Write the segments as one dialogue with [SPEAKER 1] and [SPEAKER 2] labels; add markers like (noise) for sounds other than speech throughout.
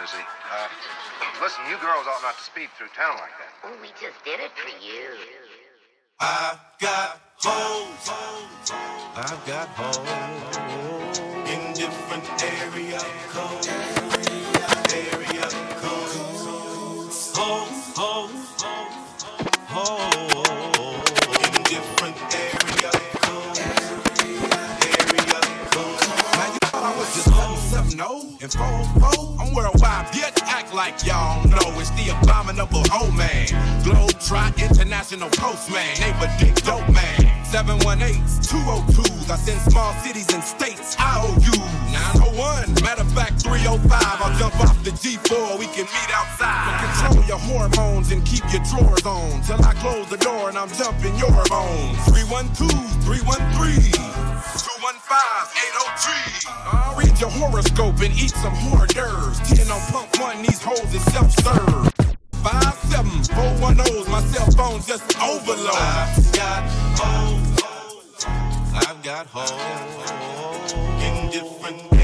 [SPEAKER 1] busy.
[SPEAKER 2] Uh, listen, you girls ought not to speed through town like that.
[SPEAKER 3] Oh, we just did it for you.
[SPEAKER 4] I've got holes. I've got holes in different area codes. Area codes. Holes, holes, holes 770 and 44. I'm worldwide, bitch. Act like y'all know it's the abominable old man. Globe Trot International Postman. Neighbor Dick Dope Man. 718s, 202s. I send small cities and states. IOU 901. Matter of fact, 305. I'll jump off the G4. We can meet outside. Control your hormones and keep your drawers on. Till I close the door and I'm jumping your bones. 312, 313. 215-803. I'll read your horoscope and eat some hors d'oeuvres. 10 on pump one, these hoes is self-serve. 57410's my cell phone just overload. I've got hoes. I've got hoes in different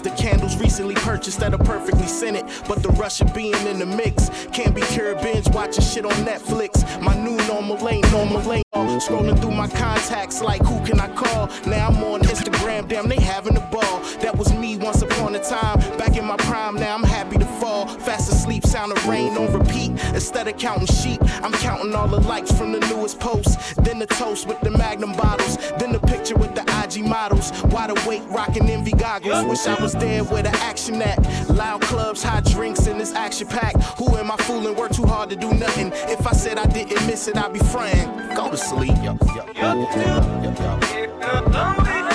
[SPEAKER 5] the
[SPEAKER 6] candles recently purchased that are perfectly scented. But the rush of being in the mix can't be cured. Binge watching shit on Netflix. My new normal ain't normal ain't. Scrolling through my contacts like who can I call? Now I'm on Instagram, damn they having a ball. That was me once upon a time, back in my prime. Now I'm happy to fall fast asleep sound of rain on repeat. Instead of counting sheep, I'm counting all the likes from the newest post. Then the toast with the magnum bottles. Then the picture with the IG models. Wide awake, rocking envy goggles. Wish I was there where the action at. Loud clubs, hot drinks, and this action pack. Who am I fooling? Work too hard to do nothing. If I said I didn't miss it, I'd be frontin'. Go to sleep. Yo, yo, yo, yo, yo, yo.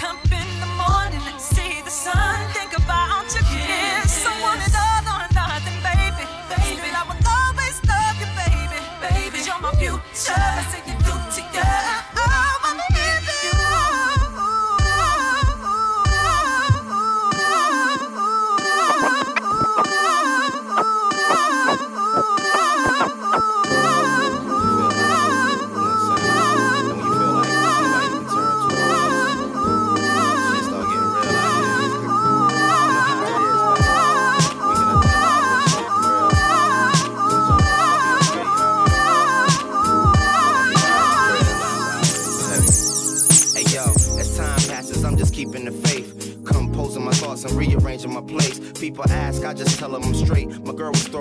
[SPEAKER 7] company.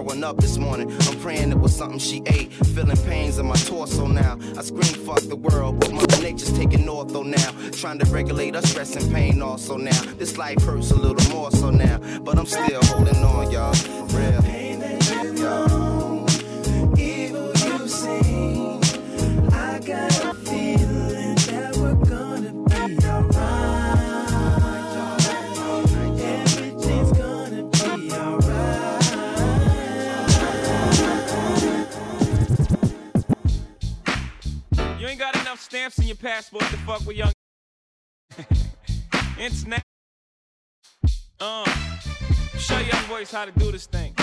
[SPEAKER 7] throwing up this morning. I'm praying it was something she ate. Feeling pains in my torso now. I scream, fuck the world, but Mother Nature's taking ortho now. Trying to regulate our stress and pain also now. This life hurts a little more so now.
[SPEAKER 8] Stamps in your passport to fuck with young. (laughs) Internet. Uh, show young boys how to do this thing.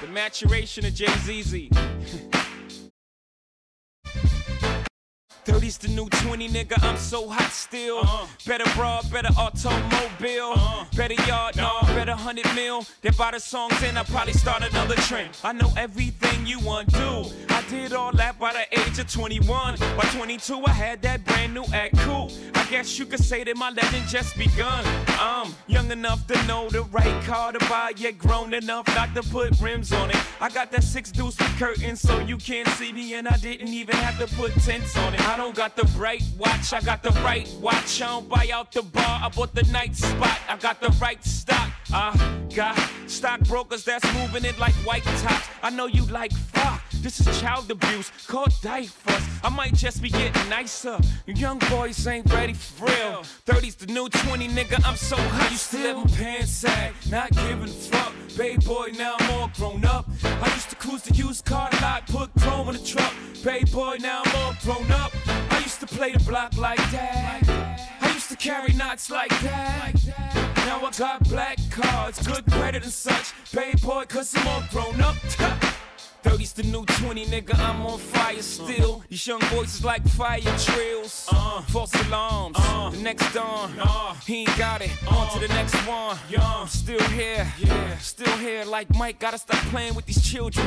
[SPEAKER 8] The maturation of Jay ZZ. (laughs) 30's the new 20, nigga. I'm so hot still.
[SPEAKER 9] Uh-huh.
[SPEAKER 8] Better broad, better automobile. Better yard, no, better 100 mil. They buy the songs and I probably start another trend. I know everything you want to. I did all that by the age of 21. By 22, I had that brand new act cool. I guess you could say that my legend just begun. I'm young enough to know the right car to buy, yet grown enough not to put rims on it. I got that six deuce with curtains so you can't see me, and I didn't even have to put tents on it. I don't got the right watch, I got the right watch. I don't buy out the bar, I bought the night spot. I got the right stock. I got stockbrokers that's moving it like white tops. I know you like fuck. This is child abuse, called diapers. I might just be getting nicer. You young boys ain't ready for real. 30's the new 20, nigga. I'm so high. Used to live in pants sag, not giving a fuck. Bay boy, now I'm all grown up. I used to cruise the used car lot, put chrome in the truck. Bay boy, now I'm all grown up. I used to play the block like that. I used to carry knots like that. Now I got black cards, good credit and such. Bay boy, cause I'm all grown up. (laughs) 30's the new 20, nigga. I'm on fire still. These young boys is like fire drills. Uh. False alarms. Uh. the next dawn. He ain't got it. On to the next one. I'm still here. Yeah. Still here. Like Mike, gotta stop playing with these children.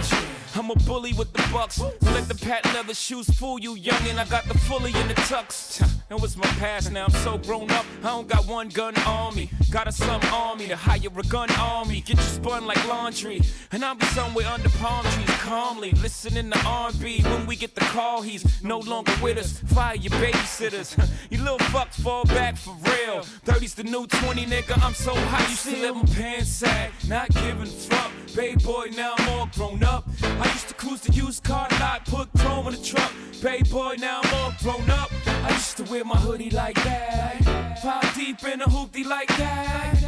[SPEAKER 8] I'm a bully with the bucks. Let the patent leather shoes fool you, youngin'. I got the fully in the tux. That was my past. Now I'm so grown up. I don't got one gun on me. Got a some army to hire a gun army. Get you spun like laundry. And I'll be somewhere under palm trees calmly listening to R&B. When we get the call, he's no longer with us. Fire your babysitters. (laughs) you little fucks fall back for real. 30's the new 20, nigga. I'm so hot. you still let my pants sag. Not giving fuck. Bay boy, now I'm all grown up. I used to cruise the used car lot, put chrome in the truck. Bay boy, now I'm all grown up. I used to wear my hoodie like that. Five deep in a hoopty like that.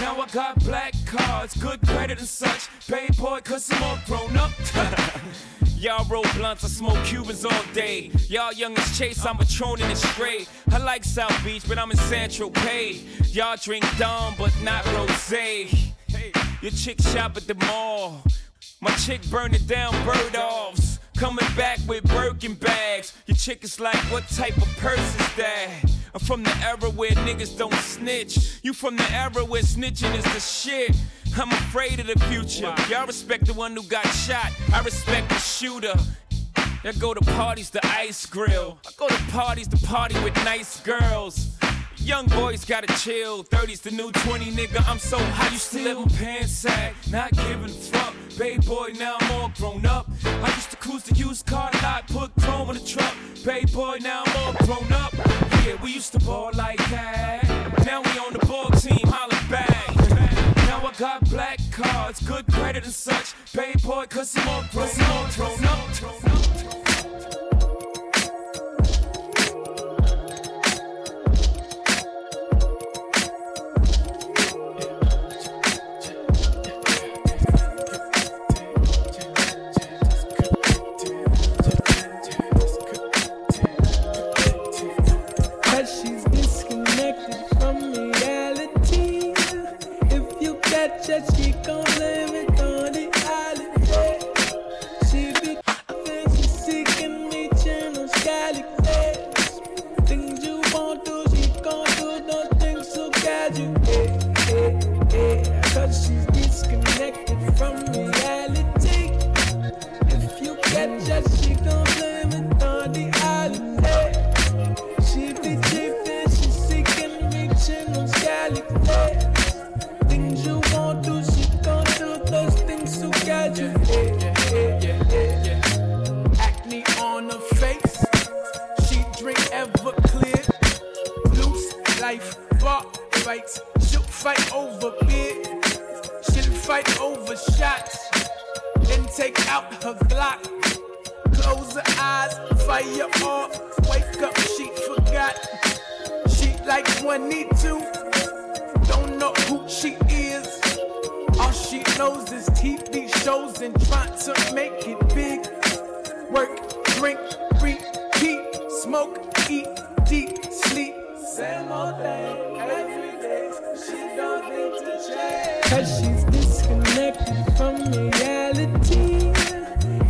[SPEAKER 8] Now I got black cards, good credit and such. Bay boy, cause I'm all grown up. (laughs) (laughs) Y'all roll blunts, I smoke Cubans all day. Y'all young as Chase, I'm patroning it straight. I like South Beach, but I'm in Saint-Tropez. Y'all drink Dom, but not Rosé. Your chick shop at the mall. My chick burn it down, Bergdorf's. Coming back with Birkin bags. Your chick is like, what type of purse is that? I'm from the era where niggas don't snitch. You from the era where snitching is the shit. I'm afraid of the future. Y'all respect the one who got shot. I respect the shooter. I go to parties, the ice grill. I go to parties, to party with nice girls. Young boys gotta chill. 30's the new 20, nigga. I'm so high, you still my pants sag. Not giving a fuck. Bay boy, now I'm all grown up. I used to cruise the used car lot, put chrome in the truck. Bay boy, now I'm all grown up. Yeah, we used to ball like that. Now we on the ball team, holla back. Now I got black cards, good credit and such. Bay boy, cause I'm all grown up. Grown up. Grown up.
[SPEAKER 10] Smoke, eat, deep, sleep. Same old thing every day. She don't need to change. Cause she's disconnected from reality.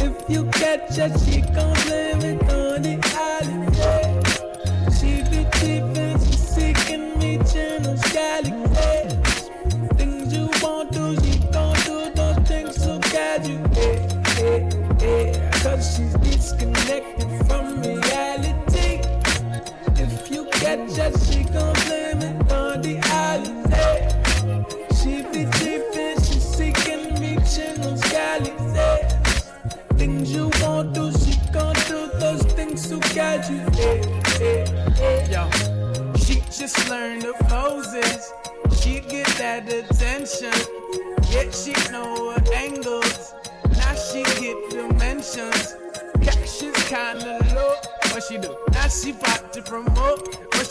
[SPEAKER 10] If you catch her, she gon' blame it on the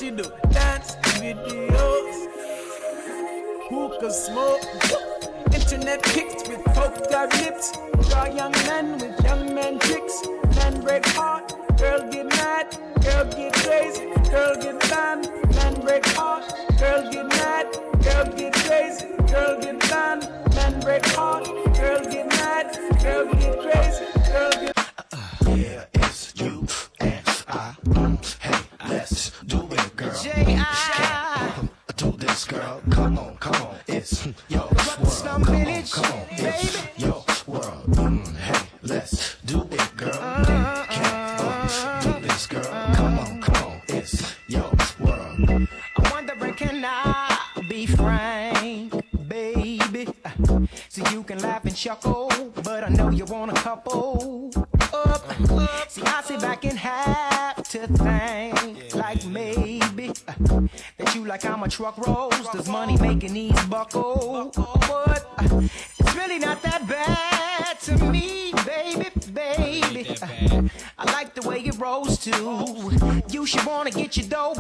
[SPEAKER 10] she do? Dance videos. Hookah smoke. Internet pics with polka out lips. Draw young men with young men tricks. Men break heart, girl get mad, girl get crazy, girl get banned. Men break heart, girl get mad, girl get crazy, girl get banned. Men break heart, girl get mad, girl get
[SPEAKER 9] Do this, girl. Come on, come on. It's your world.
[SPEAKER 11] I wonder, can I be frank, baby? So you can laugh and chuckle, but I know you want a couple. Up, see, I sit back and have to think, like maybe that you like how my truck rolls. Does money making these buckle? But You wanna get your dough,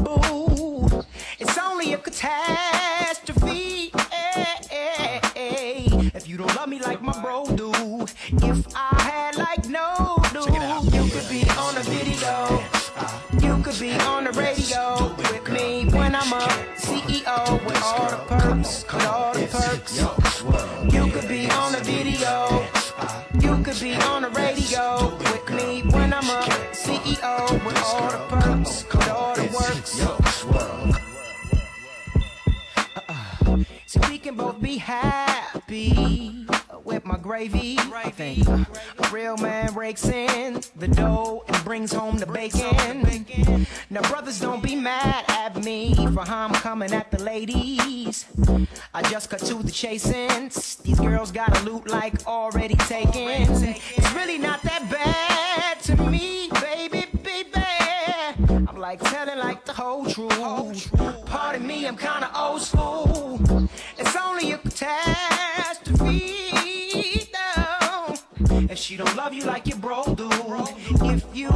[SPEAKER 11] since these girls got a loot like already taken. It's really not that bad to me, baby, baby. I'm like telling like the whole truth. Pardon me, I'm kinda old school. It's only a catastrophe, though. If she don't love you like your bro do, if you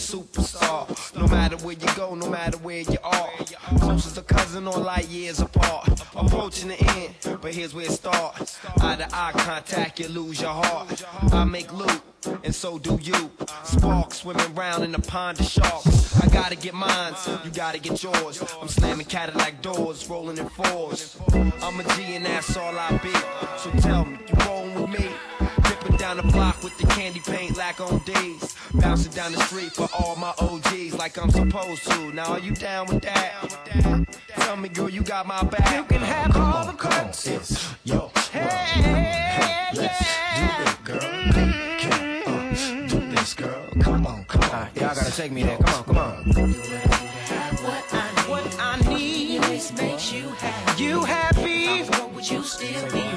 [SPEAKER 9] superstar. No matter where you go, no matter where you are. Close as a cousin or light years apart. Approaching the end, but here's where it starts. Eye to eye contact, you lose your heart. I make loot. And so do you. Sparks swimming round in the pond of sharks. I gotta get mine, you gotta get yours. I'm slamming Cadillac doors, rolling in fours. I'm a G and that's all I be. So tell me, you rolling with me? Dipping down the block with the candy paint lack on days. Bouncing down the street for all my OGs like I'm supposed to. Now are you down with that? Tell me, girl, you got my back.
[SPEAKER 11] You can have all the perks.
[SPEAKER 9] It's yo.
[SPEAKER 11] Hey,
[SPEAKER 9] Let's do it, girl. Can, uh, do this, girl. Come on, come on.
[SPEAKER 11] Y'all gotta take me there. Come on, come on. What I need makes you happy. You happy? Would you still be?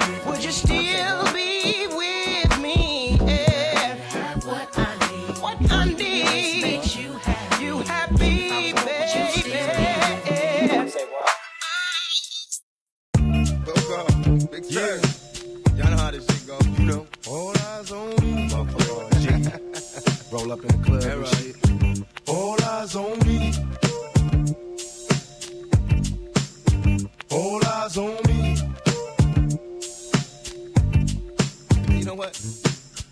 [SPEAKER 12] Big yeah. Y'all know how this shit go. You know. All eyes on me. Motherfucker.
[SPEAKER 13] Roll up in the club and shit.
[SPEAKER 12] All eyes on me. All eyes on me.
[SPEAKER 13] You know what?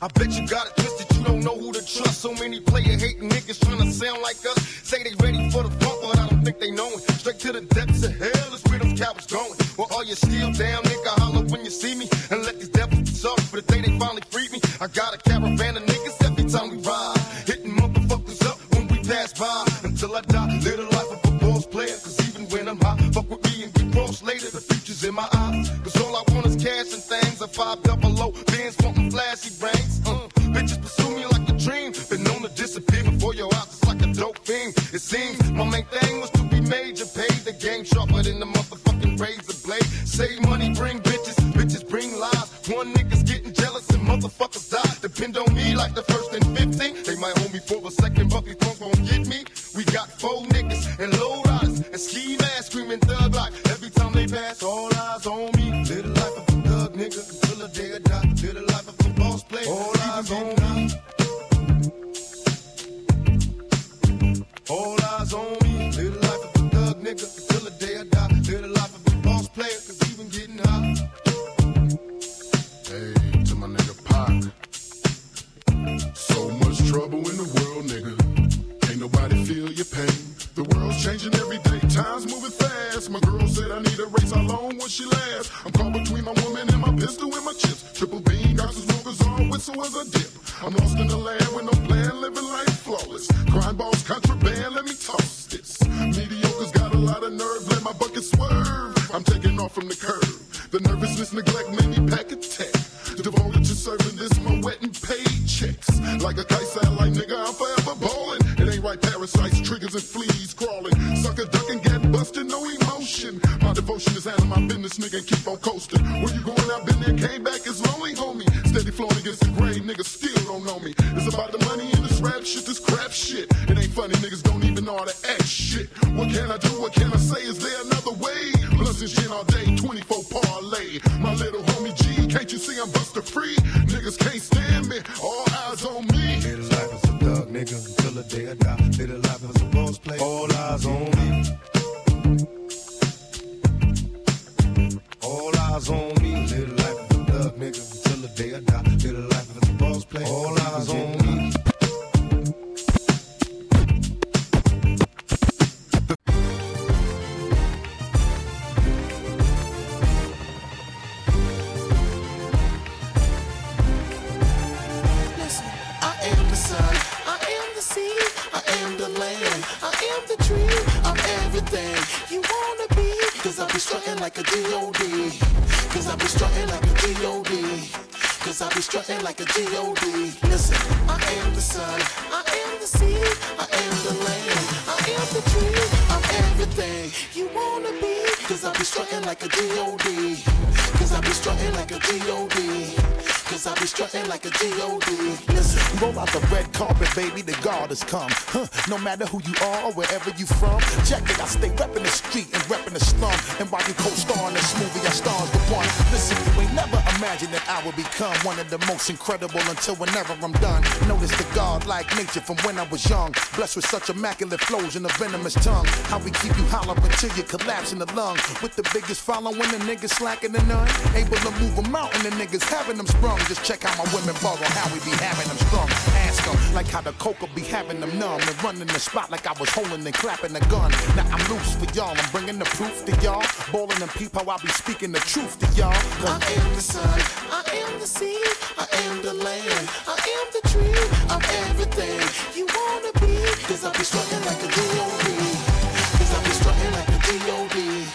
[SPEAKER 14] I bet you got it twisted, you don't know who to trust. So many player hating niggas trying to sound like us. Say they ready for the funk, but I don't think they know it. Straight to the depths of hell is where them cowards going. Well, are you still down, nigga? You see me. And let these devils be sorry for the day they finally freed me. I got a caravan of niggas every time we ride. Hitting motherfuckers up when we pass by. Until I die, live the life of a boss player. Cause even when I'm high, fuck with me and get cross later. The future's in my eyes. Cause all I want is cash and things. A five double O, bands wanting flashy rings. Uh, bitches pursue me like a dream. Been known to disappear before your eyes. It's like a dope thing. It seems my main thing was to be major. Paid the game sharper than the motherfucking Like a
[SPEAKER 12] kite satellite, nigga, I'm forever ballin'. It ain't right, parasites, triggers, and fleas crawling. Sucker ducking, get busted, no emotion. My devotion is handling my business, nigga, keep on coasting. Where you going? I've been there, came back, it's lonely, homie. Steady flowing against the grain, niggas still don't know me. It's about the money and this rap shit, this crap shit. It ain't funny, niggas don't even know how to act shit. What can I do? What can I say? Is there
[SPEAKER 15] matter who you incredible until whenever I'm done. Notice the God-like nature from when I was young. Blessed with such immaculate flows and a venomous tongue. How we keep you hollow till you collapse in the lung. With the biggest following, the niggas slacking the none. Able to move a mountain, the niggas having them sprung. Just check how my women borrow, how we be having them strung. Ask them, like how the coca be having them numb. And running the spot like I was holding and clapping the gun. Now I'm loose for y'all, I'm bringing the proof to y'all. Ballin' and peep how I be speaking the truth to y'all.
[SPEAKER 16] I am the sun, I am the sea, I am the land, I am the tree, I'm everything you wanna be. Cause I be strutting like a G.O.D. Cause I be strutting like a G.O.D.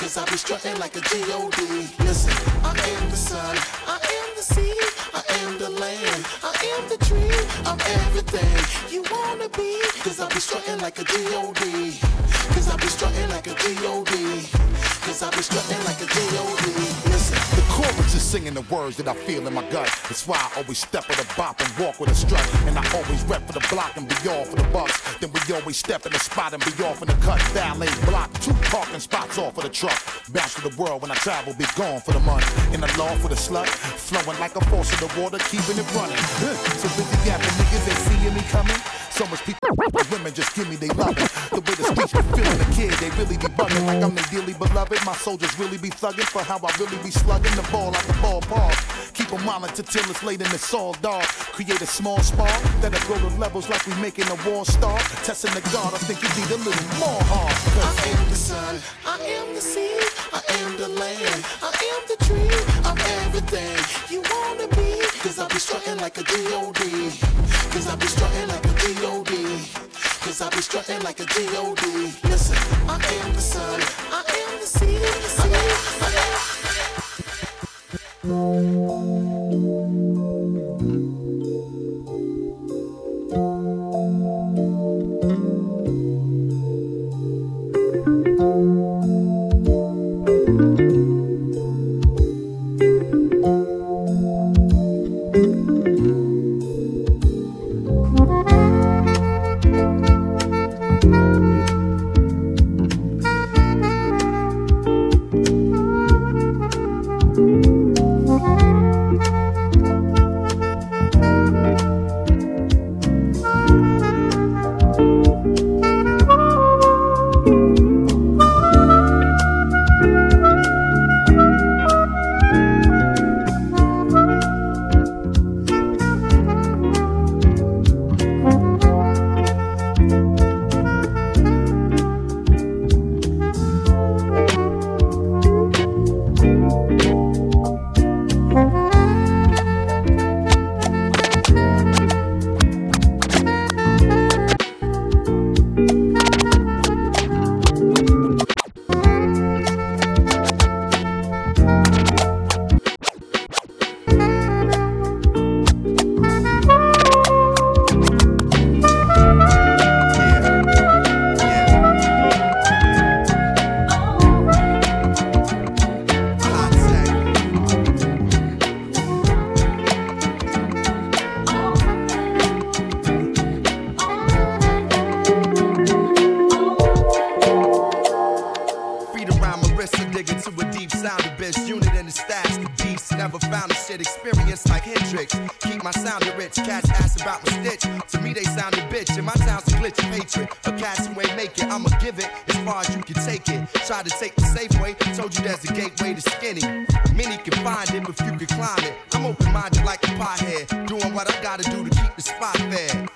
[SPEAKER 16] Cause I be strutting like a G.O.D. Listen, I am the sun, I am the sea, I am the land, I am the tree, I'm everything you wanna be? Cause I be strutting like a D.O.D. Cause I be strutting like a D.O.D. Cause I be strutting like a D.O.D. Listen.
[SPEAKER 14] The chorus is singing the words that I feel in my gut. That's why I always step with a bop and walk with a strut. And I always rep for the block and be all for the bucks. Then we always step in the spot and be off in the cut. Valet block, two parking spots off of the truck. Bounce to the world when I travel, be gone for the money. In the law for the slut, flowing like a force of the water, keeping it running. So busy yapping niggas ain't seeing me coming. So much people, women just give me they loving. The way the streets be feeling the kid, they really be bugging like I'm their dearly beloved. My soldiers really be thugging for how I really be slugging the ball like the ballpark. Keep them monitor till it's late and it's all dark. Create a small spark that'll grow to levels like we making a war star. Testing the God, I think you need a little more hard.
[SPEAKER 16] I am the sun, I am the sea, I am the land, I am the tree, I'm everything strutting like a D.O.D. Cause I be strutting like a D.O.D. Cause I be strutting like a D.O.D. Listen, I am the sun, I am the sea, I am, I am.
[SPEAKER 9] Feet rich. Cats ask about my stitch. To me, they sound a bitch. And my town's a glitch hatred. A cats who ain't make it. I'ma give it as far as you can take it. Try to take the safe way. Told you there's a gateway to skinny. Many can find it, but few can climb it. I'm open minded like a pothead. Doing what I gotta do to keep the spot fed.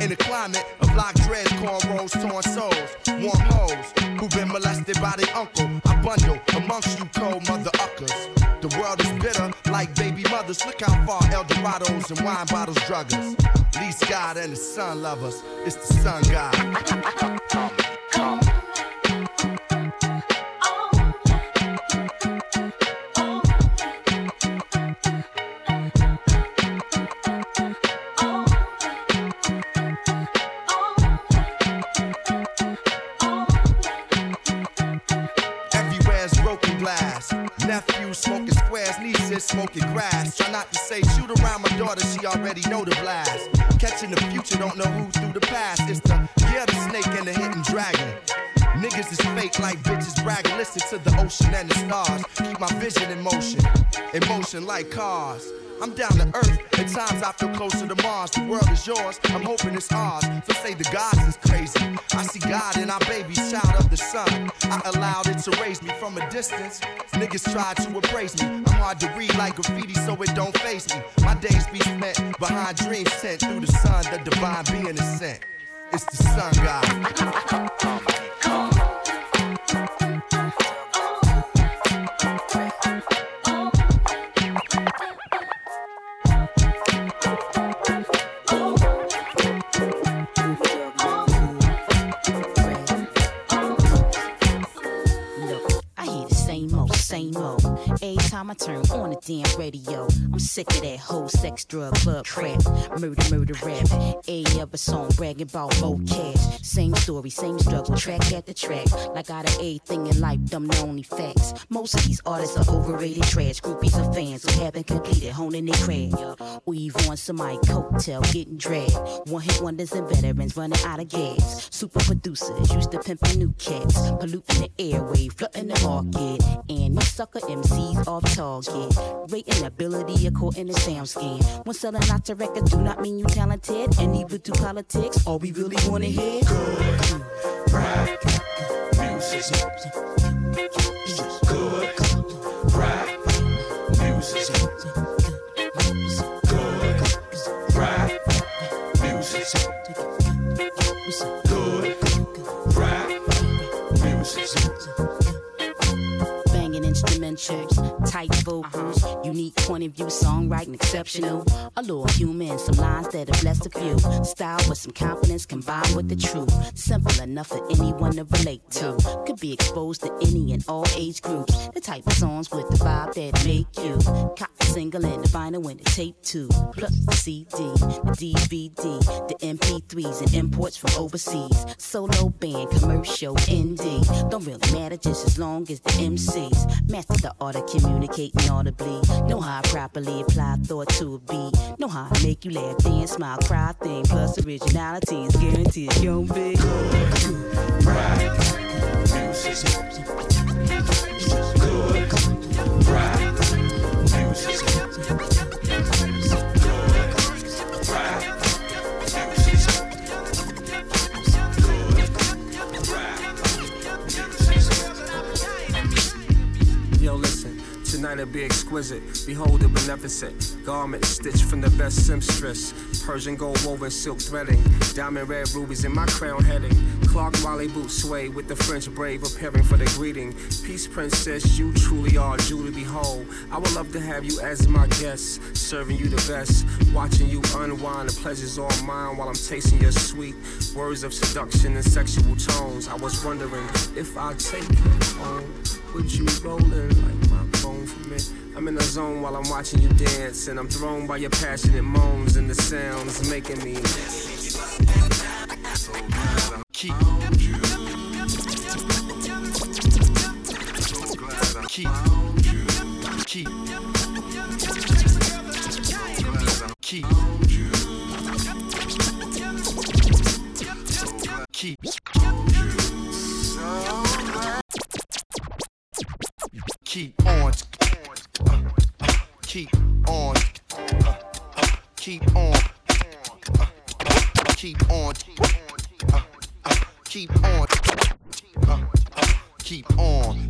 [SPEAKER 9] In a climate of locked dreads, cornrows, torn souls, warm hoes who've been molested by their uncle. I bundle amongst you cold mother uckers. The world is bitter like baby mothers. Look how far Dorados and wine bottles drug us. Least God and the sun love us. It's the sun God. Broken glass. Squares, nieces smoking grass. Try not to say shoot around my daughter, she already know the blast. Catching the future, don't know who through the past. It's the Niggas is fake like bitches bragging. Listen to the ocean and the stars. Keep my vision in motion, in motion like cars. I'm down to earth. At times I feel closer to Mars. The world is yours. I'm hoping it's ours. So say the gods is crazy. I see God in our baby's child of the sun. I allowed it to raise me from a distance. Niggas try to appraise me. I'm hard to read like graffiti, so it don't face me. My days be spent behind dreams sent through the sun. The divine being is sent. It's the sun god.
[SPEAKER 17] Turn on the damn radio. I'm sick of that whole sex, drug, club crap. Murder, murder, rap. A other song bragging about more cash. Same story, same struggle, track after track. Like out of everything in life, them the only facts. Most of these artists are overrated trash. Groupies of fans who haven't completed, honing their craft. Weave on somebody coattail, getting dragged. One hit wonders and veterans running out of gas. Super producers used to pimping new cats. Polluting the airwave, flooding the market. And these sucker MCs off target. Rating ability according to sound scan. When selling out to record, do not mean you talented. And even to politics, all we really wanna hear. Good rap music. Instrumentals, tight vocals, uh-huh. unique point of view, songwriting exceptional. A little human, some lines that have blessed a few. Style with some confidence combined with the truth. Simple enough for anyone to relate to. Could be exposed to any and all age groups. The type of songs with the vibe that make you cop the single and the vinyl and the tape too. Plus the CD, the DVD, the MP3s and imports from overseas. Solo band, commercial, indie. Don't really matter just as long as the MCs master the art of communicating audibly. Know how I properly apply thought to a beat. Know how I make you laugh, dance, smile, cry, thing. Plus originality is guaranteed. Young big.
[SPEAKER 9] Rap music. Good rap music.
[SPEAKER 18] Tonight it'll be exquisite. Behold the beneficent garment stitched from the best seamstress. Persian gold woven silk threading. Diamond red rubies in my crown heading. Clark Wally boots sway with the French brave preparing for the greeting. Peace, princess, you truly are to behold. I would love to have you as my guest, serving you the best. Watching you unwind, the pleasure's all mine while I'm tasting your sweet words of seduction and sexual tones. I was wondering if I take you home. Would you rolling like I'm in the zone while I'm watching you dance, and I'm thrown by your passionate moans and the sounds making me.
[SPEAKER 9] Keep. Keep. Keep. Keep. Keep. Keep on. Keep on. Keep on. Keep on. Keep on. Keep on. Keep on.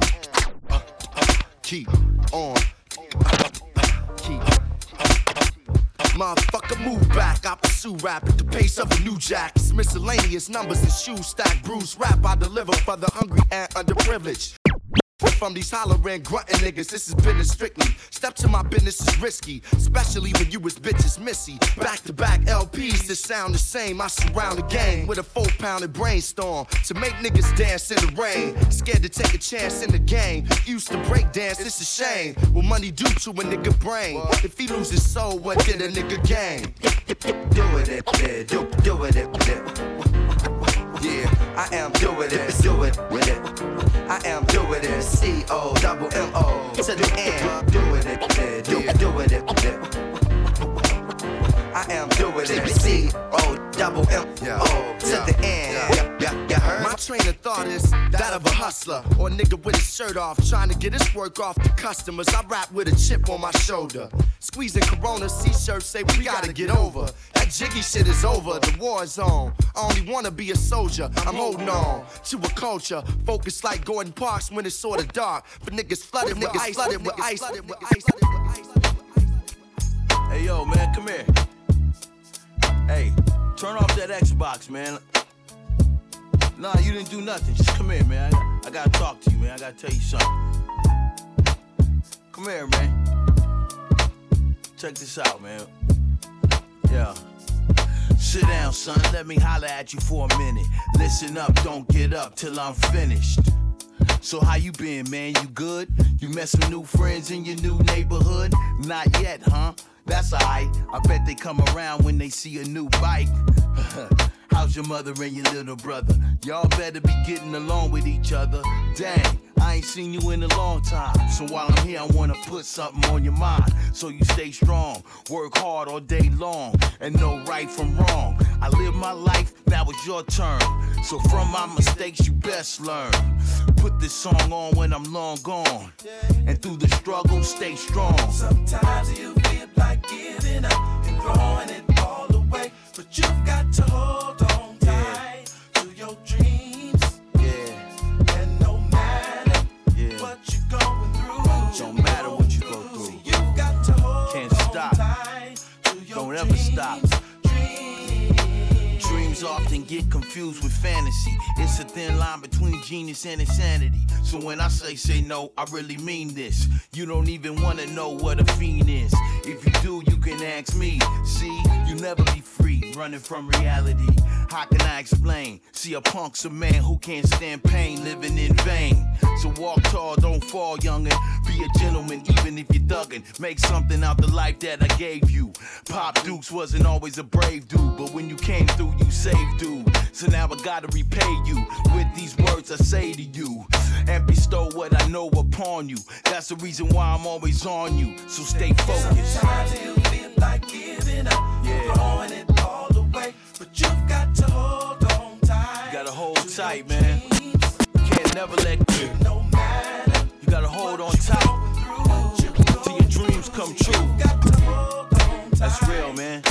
[SPEAKER 9] Keep. On. Motherfucker, move back. I pursue rap at the pace of a new jack. It's miscellaneous numbers and shoes stack. Bruce rap I deliver for the hungry and underprivileged. From these hollering, grunting niggas, this is business strictly. Step to my business is risky, especially when you was bitches missy. Back to back LPs that sound the same. I surround the game with a four pounded brainstorm to make niggas dance in the rain. Scared to take a chance in the game. Used to break dance, it's a shame. What money do to a nigga brain? If he lose his soul, what did a nigga gain? Do it, it, it, do, do it. Yeah, I am doing it, do it with it. I am doing it, C O double M O to the end. Doing it, yeah, do, doing it. I am doing it, C O double M O to the end. Yeah, yeah, you heard? My train of thought is that of a hustler or a nigga with his shirt off, trying to get his work off to customers. I rap with a chip on my shoulder. Squeezing Corona C-shirts say we gotta get over. That jiggy shit is over, the war is on. I only wanna be a soldier, I'm holding on to a culture. Focused like Gordon Parks when it's sorta dark. But niggas flooded with ice, flooded with ice, flooded with ice.
[SPEAKER 19] Hey yo, man, come here. Hey, turn off that Xbox, man. Nah, you didn't do nothing. Just come here, man. I, I gotta talk to you, man. I gotta tell you something. Come here, man. Check this out, man. Yeah. Sit down, son. Let me holler at you for a minute. Listen up, don't get up till I'm finished. So how you been, man? You good? You met some new friends in your new neighborhood? Not yet, huh? That's alright. I bet they come around when they see a new bike. (laughs) How's your mother and your little brother? Y'all better be getting along with each other. Dang, I ain't seen you in a long time. So while I'm here, I wanna put something on your mind. So you stay strong, work hard all day long, and know right from wrong. I live my life, now it's your turn. So from my mistakes, you best learn. Put this song on when I'm long gone. And through the struggle, stay strong.
[SPEAKER 20] Sometimes you feel like giving up and throwing it all away, but you've got to hold on tight to your dreams.
[SPEAKER 19] Yeah,
[SPEAKER 20] And no matter
[SPEAKER 19] yeah.
[SPEAKER 20] what you're going through,
[SPEAKER 19] Don't matter what you go through.
[SPEAKER 20] you've got to hold
[SPEAKER 19] Can't stop.
[SPEAKER 20] tight to your
[SPEAKER 19] Don't ever stop. Often get confused with fantasy. It's a thin line between genius and insanity. So when I say say no, I really mean this. You don't even wanna know what a fiend is. If you do, you can ask me. See, you never be free, running from reality. How can I explain? See, a punk's a man who can't stand pain, living in vain. So walk tall, don't fall, youngin'. Be a gentleman, even if you're thuggin'. Make something out the life that I gave you. Pop Dukes wasn't always a brave dude, but when you came through, you saved dude. So now I gotta repay you with these words I say to you. And bestow what I know upon you. That's the reason why I'm always on you. So stay focused.
[SPEAKER 20] Sometimes you feel like giving up,
[SPEAKER 19] Yeah.
[SPEAKER 20] throwing it but you've got to hold on tight.
[SPEAKER 19] You gotta hold tight, man. You can't never let go.
[SPEAKER 20] No matter
[SPEAKER 19] You gotta hold on tight till your dreams come true. That's real, man.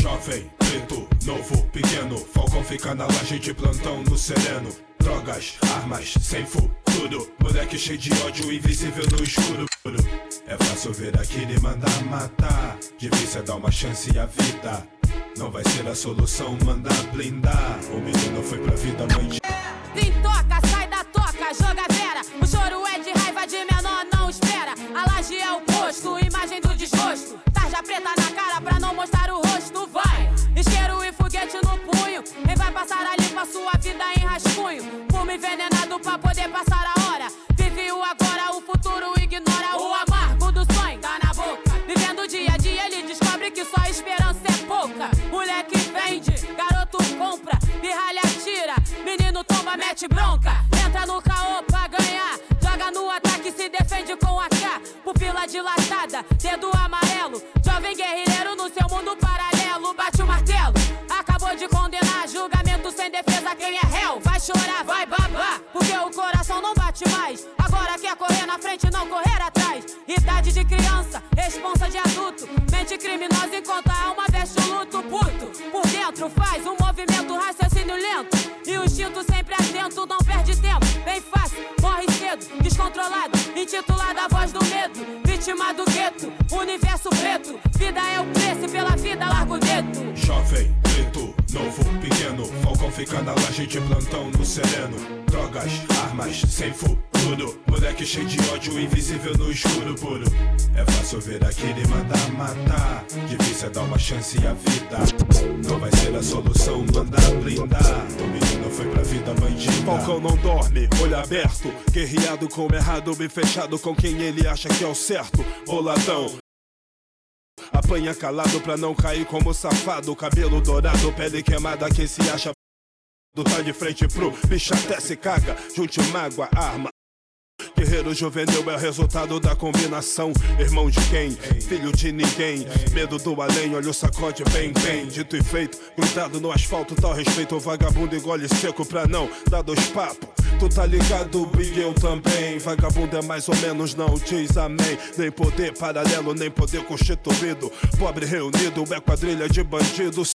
[SPEAKER 6] Jovem, preto, novo, pequeno. Falcão fica na laje de plantão no sereno. Drogas, armas, sem futuro. Moleque cheio de ódio, invisível no escuro. É fácil ver aquele mandar matar. Difícil é dar uma chance à vida. Não vai ser a solução mandar blindar. O menino foi pra vida, mãe.
[SPEAKER 21] Vim toca, sai da toca, joga vera. O choro é de raiva de menor, não espera. A laje é o posto, imagem do desgosto. Tarja preta na cara pra não mostrar o rosto, vai. Isqueiro e foguete no punho. Quem vai passar ali pra sua vida em rascunho? Fumo envenenado Tomba, mete bronca. Entra no caô pra ganhar. Joga no ataque, se defende com a K. Pupila dilatada, dedo amarelo. Jovem guerrilheiro no seu mundo paralelo. Bate o martelo, acabou de condenar. Julgamento sem defesa, quem é réu? Vai chorar, vai babar. Porque o coração não bate mais. Agora quer correr na frente, não correr atrás. Idade de criança, responsa de adulto. Mente criminosa enquanto a alma veste o luto puto. Por dentro faz um movimento, atento, não perde tempo. Bem fácil, morre cedo, descontrolado. Intitulada a voz do medo, vítima do gueto. Universo preto, vida é o preço, pela vida largo o dedo.
[SPEAKER 6] Jovem, preto, novo, fica na laje de plantão no sereno. Drogas, armas, sem futuro. Moleque cheio de ódio, invisível no escuro puro. É fácil ver aquele mandar matar. Difícil é dar uma chance à vida. Não vai ser a solução mandar blindar. O menino foi pra vida bandida.
[SPEAKER 22] Falcão não dorme, olho aberto. Guerreado com o errado, bem fechado com quem ele acha que é o certo. Boladão. Apanha calado pra não cair como safado. Cabelo dourado, pele queimada, quem se acha. Tá de frente pro bicho até se caga. Junte mágoa, arma. Guerreiro juvenil é o resultado da combinação. Irmão de quem? Filho de ninguém. Medo do além, olha o sacode bem, bem. Dito e feito, grudado no asfalto, tal respeito. Vagabundo engole seco pra não dar dois papos. Tu tá ligado, Big, eu também. Vagabundo é mais ou menos, não diz amém. Nem poder paralelo, nem poder constituído. Pobre reunido, é quadrilha de bandidos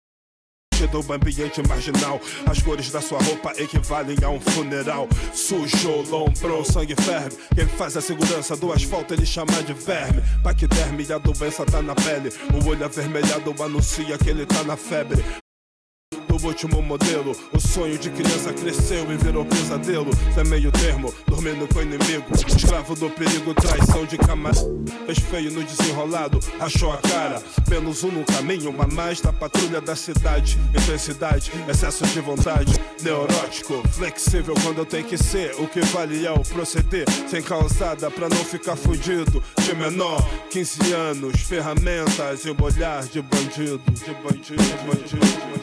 [SPEAKER 22] do ambiente marginal. As cores da sua roupa equivalem a um funeral. Sujo, lombrou, sangue ferve. Quem faz a segurança do asfalto ele chama de verme. Paquiderme a doença tá na pele. O olho avermelhado anuncia que ele tá na febre. O último modelo. O sonho de criança cresceu e virou pesadelo. Cê é meio termo, dormindo com o inimigo. Escravo do perigo, traição de camarada. Fez feio no desenrolado, rachou a cara. Menos um no caminho, uma mais da patrulha da cidade. Intensidade, excesso de vontade. Neurótico, flexível quando tenho que ser. O que vale é o proceder. Sem calçada pra não ficar fudido. De menor, 15 anos, ferramentas e um olhar. De bandido, de bandido, de bandido. De bandido.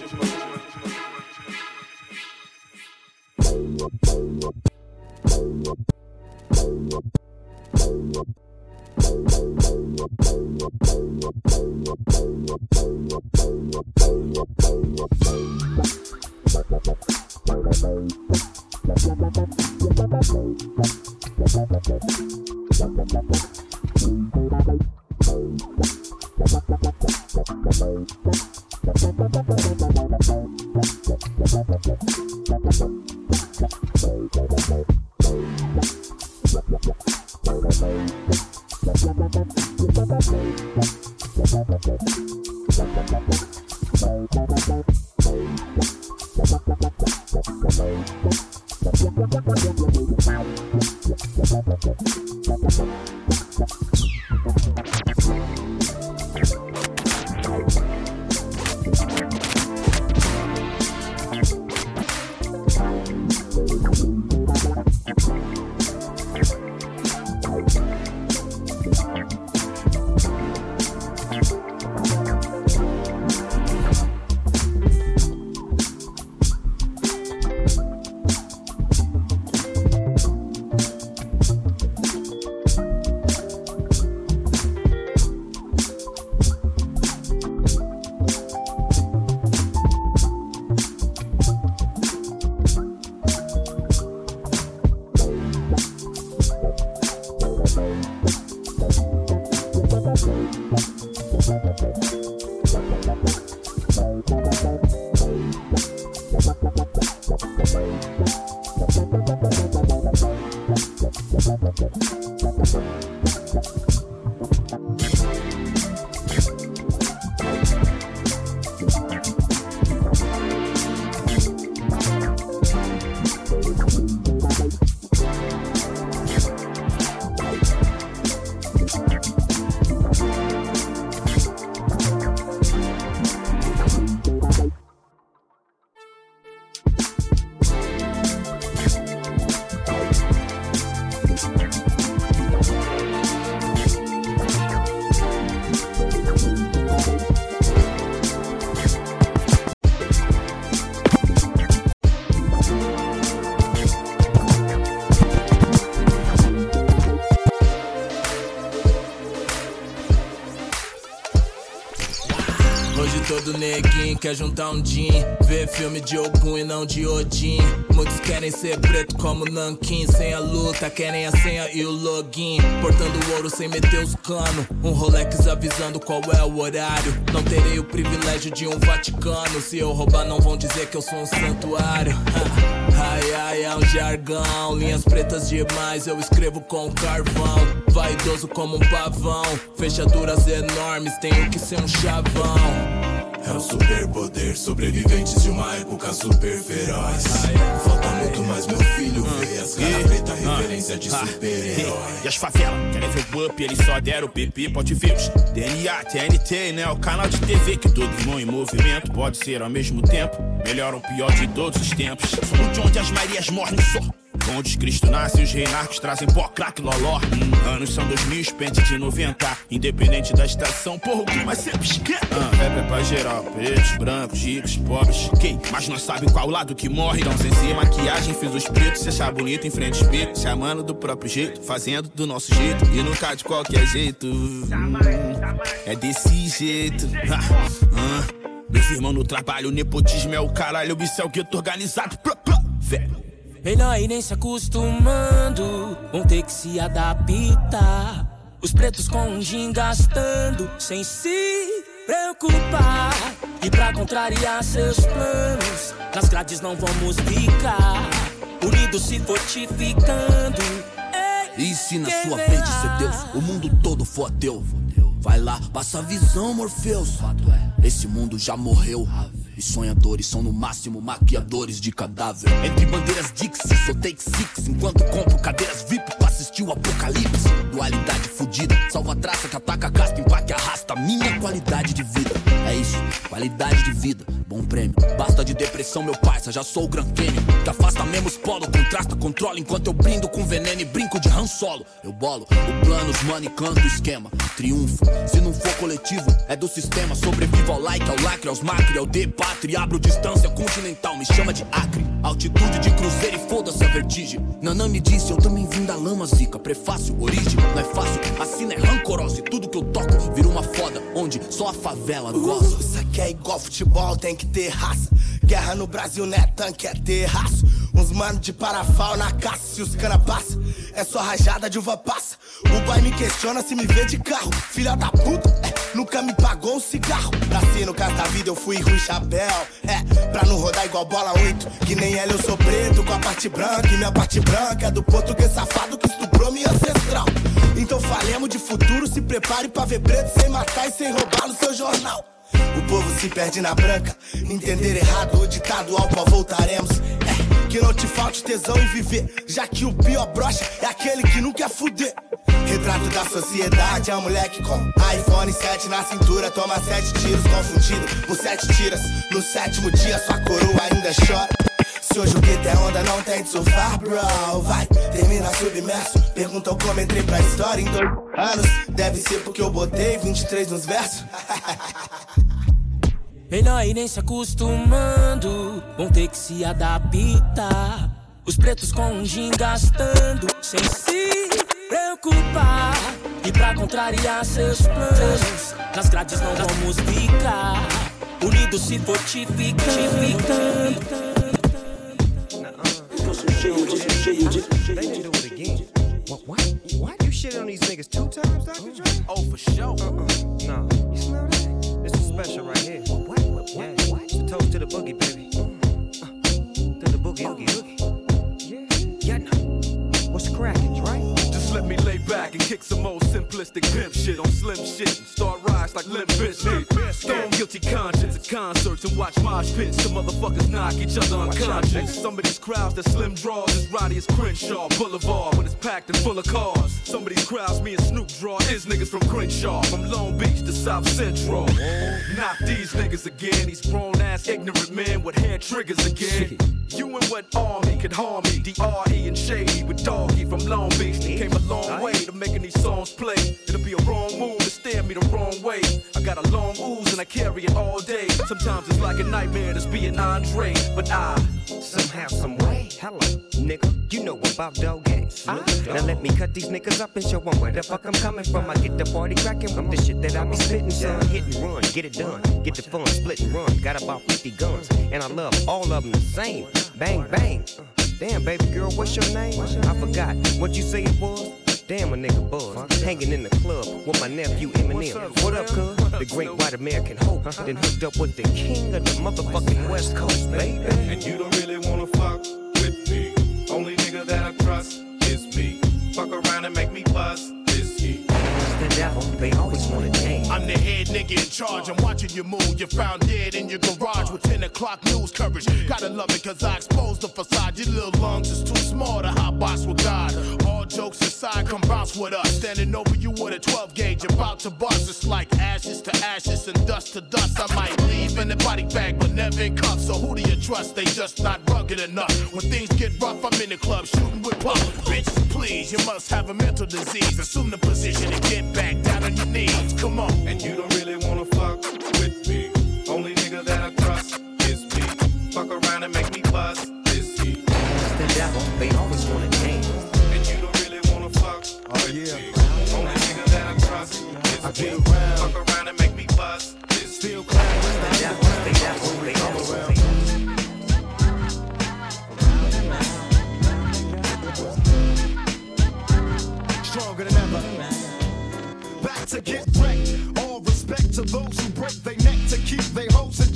[SPEAKER 23] Hoje todo neguinho quer juntar um din Ver filme de Ogum e não de Odin. Muitos querem ser preto como Nankin Sem a luta, querem a senha e o login. Portando ouro sem meter os cano. Um Rolex avisando qual é o horário. Não terei o privilégio de um Vaticano. Se eu roubar não vão dizer que eu sou um santuário. Ai ai é um jargão. Linhas pretas demais eu escrevo com carvão. Vaidoso como um pavão. Fechaduras enormes tenho que ser um chavão
[SPEAKER 24] É o superpoder, sobreviventes de uma época super feroz. Falta muito mais, meu filho, ver as caras preta, referência de super-herói.
[SPEAKER 25] E as favelas querem ver o up, eles só deram PP, pode ver os DNA, TNT, né? O canal de TV que todo irmão em movimento pode ser ao mesmo tempo. Melhor ou pior de todos os tempos. Somos de onde as Marias morrem só. Onde Cristo nasce, os reinarcos trazem pó, crack, loló. Hum, anos são 2000, pente de 90. Independente da estação, porra, o clima é sempre esquenta. Ah, rap é pra geral, pretos, brancos, ricos, pobres. Quem? Mas nós sabem qual lado que morre. Então, sem ser maquiagem, fiz os pretos se achar bonito em frente ao espelho. Chamando do próprio jeito, fazendo do nosso jeito. E nunca de qualquer jeito. Hum, é desse jeito. Ah, ah. Meus irmãos no trabalho, nepotismo é o caralho, isso é o gueto organizado. Velho.
[SPEAKER 26] Melhor irem se acostumando, vão ter que se adaptar. Os pretos com um gin gastando, sem se preocupar. E pra contrariar seus planos, nas grades não vamos ficar. Unidos se fortificando.
[SPEAKER 27] E se na sua vez de ser Deus, o mundo todo for ateu? Vai lá, passa a visão, Morpheus. Esse mundo já morreu. E sonhadores são no máximo maquiadores de cadáver. Entre bandeiras Dixie, sou take six. Enquanto compro cadeiras VIP pra assistir o apocalipse. Dualidade fudida, salva a traça que ataca, gasta, empaque, arrasta. Minha qualidade de vida. É isso, qualidade de vida. Bom prêmio. Basta de depressão, meu parça, já sou o Grand Canyon. Que afasta menos polo, contrasta, controla. Enquanto eu brindo com veneno e brinco de Han Solo. Eu bolo o plano, os money, canto o esquema. Triunfo, se não for coletivo, é do sistema. Sobrevivo ao like, ao lacre, aos macre, ao depatre. Abro distância continental, me chama de acre. Altitude de cruzeiro e foda-se a vertigem. Nanã me disse, eu também vim da lama, zica. Prefácio, origem, não é fácil. Assim é rancorosa e tudo que eu toco vira uma foda, onde só a favela goza.
[SPEAKER 9] Uh, isso aqui é igual futebol, tem que ter raça. Guerra no Brasil não é tanque, é terraço. Uns mano de parafal na caça, se os cana passa, é só rajada de uva passa. O pai me questiona se me vê de carro. Filha da puta, é, nunca me pagou um cigarro. Nasci no caso da vida, eu fui ruim chapéu. É, pra não rodar igual bola 8. Que nem ela, eu sou preto com a parte branca. E minha parte branca é do português safado que estuprou minha ancestral. Então falemos de futuro, se prepare pra ver preto sem matar e sem roubar no seu jornal. O povo se perde na branca. Entender errado o ditado ao qual voltaremos. É, que não te falte tesão em viver. Já que o pior brocha é aquele que não quer fuder. Retrato da sociedade é um moleque com iPhone 7 na cintura. Toma sete tiros confundido por sete tiras. No sétimo dia, sua coroa ainda chora. Se hoje o gueto é onda, não tem de surfar, bro. Vai, termina submerso. Perguntam como entrei pra história em dois anos. Deve ser porque eu botei 23 nos versos. (laughs)
[SPEAKER 26] Melhor ir nem se acostumando, vão ter que se adaptar. Os pretos com um gin gastando, sem se preocupar. E pra contrariar seus planos, nas grades não vamos ficar. Unidos se fortificando.
[SPEAKER 28] What? What? You shit on these niggas two times, Dr.
[SPEAKER 20] Oh, for sure.
[SPEAKER 28] Uh-uh. That? This is special right here. What? What? What? What? Toast to the boogie, baby.
[SPEAKER 23] And kick some old simplistic pimp shit on slim shit and start rise like Limp Bizkit. Stone guilty conscience at concerts and watch mosh pits. The motherfuckers knock each other unconscious. Some of these crowds that slim draws as rowdy as Crenshaw Boulevard when it's packed and full of cars. Some of these crowds me and Snoop draw is niggas from Crenshaw, from Long Beach to South Central. Not these niggas again, these grown ass ignorant men with hair triggers again. You and what army could harm me? D.R.E. and Shady with Doggy from Long Beach. They came a long way to making these songs play. It'll be a wrong move to stare me the wrong way. I got a long ooze and I carry it all day. Sometimes it's like a nightmare just being Andre, but I
[SPEAKER 28] Somehow, some way. Hello, nigga. You know about dog games. Now let me cut these niggas up and show 'em where the fuck I'm coming from. I get the party cracking with the shit that I be spitting, son. Hit and run, get it done. Get the fun, split and run. Got about 50 guns, and I love all of them the same. Bang, bang. Damn, baby girl, what's your name? I forgot what you say it was. Damn, a nigga buzz. Hanging in the club with my nephew Eminem. What up, cuz? The great white American hope. Then hooked up with the king of the motherfucking West Coast, baby.
[SPEAKER 23] And you don't really wanna fuck with me. Only nigga that I trust is me. Fuck around and make me bust
[SPEAKER 28] devil, they always want to change.
[SPEAKER 29] I'm the head nigga in charge. I'm watching you move. You found dead in your garage with 10 o'clock news coverage. Gotta love it cause I exposed the facade. Your little lungs is too small to hot box with God. All jokes aside, come bounce with us. Standing over you with a 12 gauge, about to bust. It's like ashes to ashes and dust to dust. I might leave in the body bag, but never in cuffs. So who do you trust? They just not rugged enough. When things get rough, I'm in the club shooting with pop. Bitches, please, you must have a mental disease. Assume the position and get back down on your knees. Come on.
[SPEAKER 23] And you don't really wanna fuck with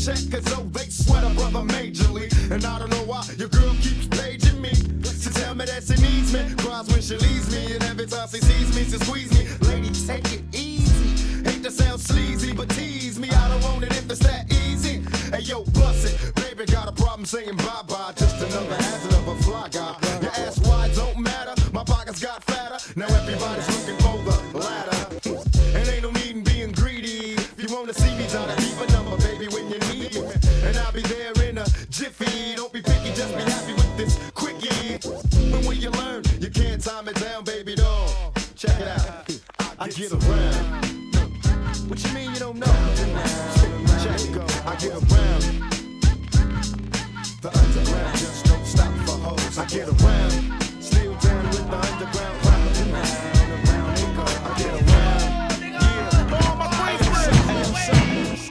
[SPEAKER 29] check. Cause though they sweat a brother majorly. And I don't know why your girl keeps paging me. To tell me that she needs me. Cries when she leaves me. And every time she sees me, she squeeze
[SPEAKER 14] get around. What you mean you don't know? Check go. I get around. The underground just don't stop for hoes. I get around. Still down with the underground crowd. Around they go. I get around. Yeah. All my friends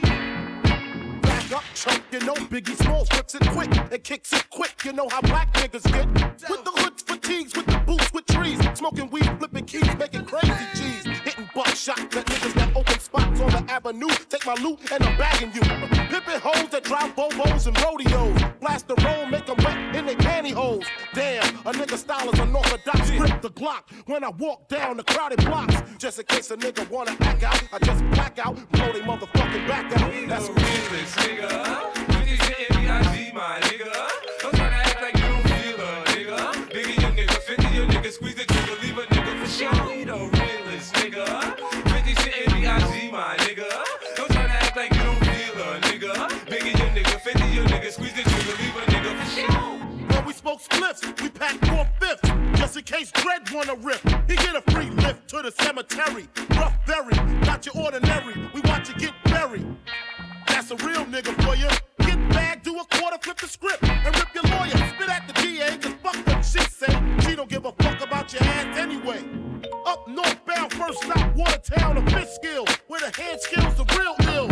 [SPEAKER 30] Back up, chunk, you know Biggie Smalls flips it quick and kicks it quick. You know how black niggas get with the hoods, fatigues, with the boots, with trees, smoking weed, flipping keys, making crazy G's, buckshot at niggas that open spots on the avenue. Take my loot and I'm bagging you. Pimping hoes that drive bobos and rodeos, blast the roll, make them wet in their pantyhose. Damn, a nigga style is unorthodox. Grip the Glock when I walk down the crowded blocks, just in case a nigga wanna act out. I just black out, blow they motherfucking back out. That's
[SPEAKER 8] realest nigga. Fifty Cent M.B.I.G. my nigga.
[SPEAKER 30] Smoke spliffs, we pack four fifths. Just in case Dread wanna rip. He get a free lift to the cemetery. Rough berry, not your ordinary. We watch you get buried. That's a real nigga for you. Get back, do a quarter, flip the script, and rip your lawyer. Spit at the DA, cause fuck what she say. She don't give a fuck about your ass anyway. Up northbound, first stop, Watertown, or Fishkill, where the hand skills the real ill.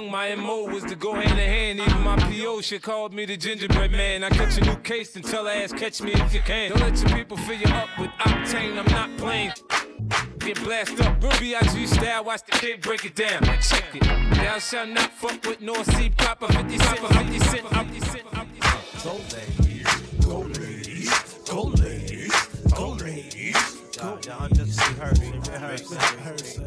[SPEAKER 8] Young, my MO was to go hand in hand. Even my PO shit called me the gingerbread man. I catch a new case and tell her ass, catch me if you can. Don't let your people fill you up with octane. I'm not playing. Get blasted up, real B.I.G. style. Watch the kid break it down. Check it. Thou shall not fuck with North Sea proper 50 cent, 50 cent, 50 cent.
[SPEAKER 31] Go ladies, go ladies, go ladies, go ladies.
[SPEAKER 32] Y'all, y'all just rehearse, rehearse, rehearse,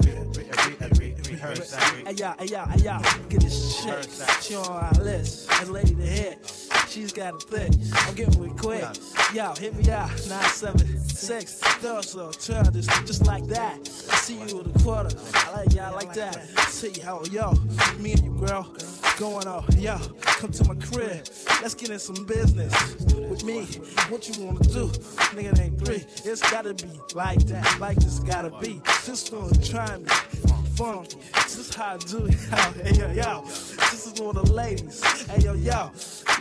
[SPEAKER 32] rehearse.
[SPEAKER 33] Hey y'all, hey y'all, hey y'all, get this chick. She on our list. That's lady to hit. She's got a thick. I'm getting with quick. Yo, hit me out. 976. Throw so turn this just like that. I see you with a quarter. I like y'all like that. See how yo, me and you girl. Going on, yo, come to my crib. Let's get in some business with me. What you wanna do? Nigga, ain't three. It's gotta be like that, like this gotta be. Just gonna try me funky. This is how I do it. (laughs) Hey, yo, yo. This is of the ladies. Hey, yo, yo.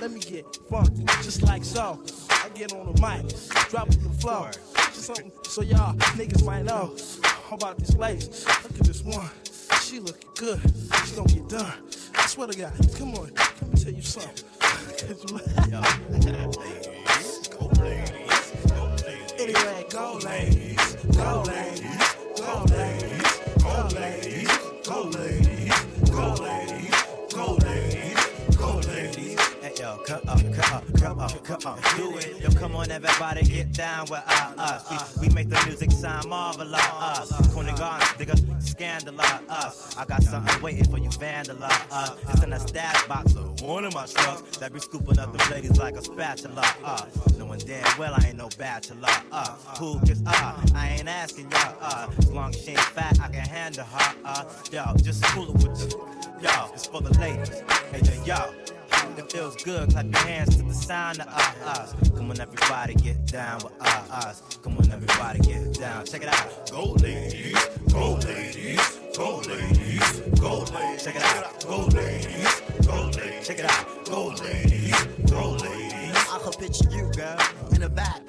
[SPEAKER 33] Let me get funky, just like so. I get on the mic, drop to the floor. Just something so y'all niggas might know How about these ladies. Look at this one. She looking good. She gonna get done. I swear to God. Come on. Let me tell you something. Anyway, go ladies, go ladies, go ladies, go ladies, go ladies, go ladies,
[SPEAKER 32] Hey, yo, come up, come up, come up, come up, do it. Yo, come on, everybody, get down with us. We, we make the music sound marvelous. Gardens, nigga, scandalous. Us, I got something waiting for you, vandalize. Us, it's in a stash box of one of my trucks that be scooping up the ladies like a spatula. Uh, knowing damn well I ain't no bachelor. Uh, who gets uh, I ain't asking y'all. Uh, as long as she ain't fat, I can handle her. Uh, yo, just cool it with. Yo, it's for the ladies. Hey, yo, yo. It feels good. Clap your hands to the sound of uh, us. Come on, everybody, get down with uh, us. Come on, everybody, get down. Check it out.
[SPEAKER 31] Go ladies, go ladies, go ladies, go ladies.
[SPEAKER 32] Check it out.
[SPEAKER 31] Go ladies, go ladies.
[SPEAKER 32] Check it out.
[SPEAKER 31] Go ladies, go ladies. Her picture you, girl, in the back,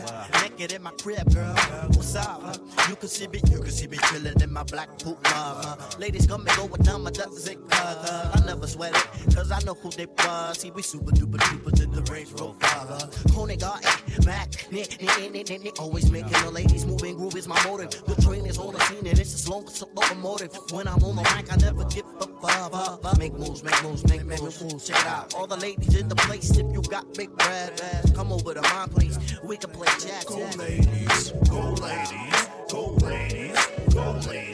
[SPEAKER 31] naked in my crib, girl. What's up? You can see me, you can see me chillin' in my black poop. Huh? Ladies come and go with them, a dozen cuz. Uh, I never sweat it, cause I know who they was. See, we super duper duper in the Range Rover. Huh? Kone got it, Mac, nick, nick, nick, nick, nick. Always making the ladies move and groove is my motive. The train is on the scene and it's as long as a locomotive. When I'm on the mic, I never give a. Uh, uh, make moves, make moves, make, make moves. Check it out. All the ladies in the place, if you got big bread, come over to my place. We can play
[SPEAKER 33] ladies, go ladies, go ladies, go ladies, go ladies.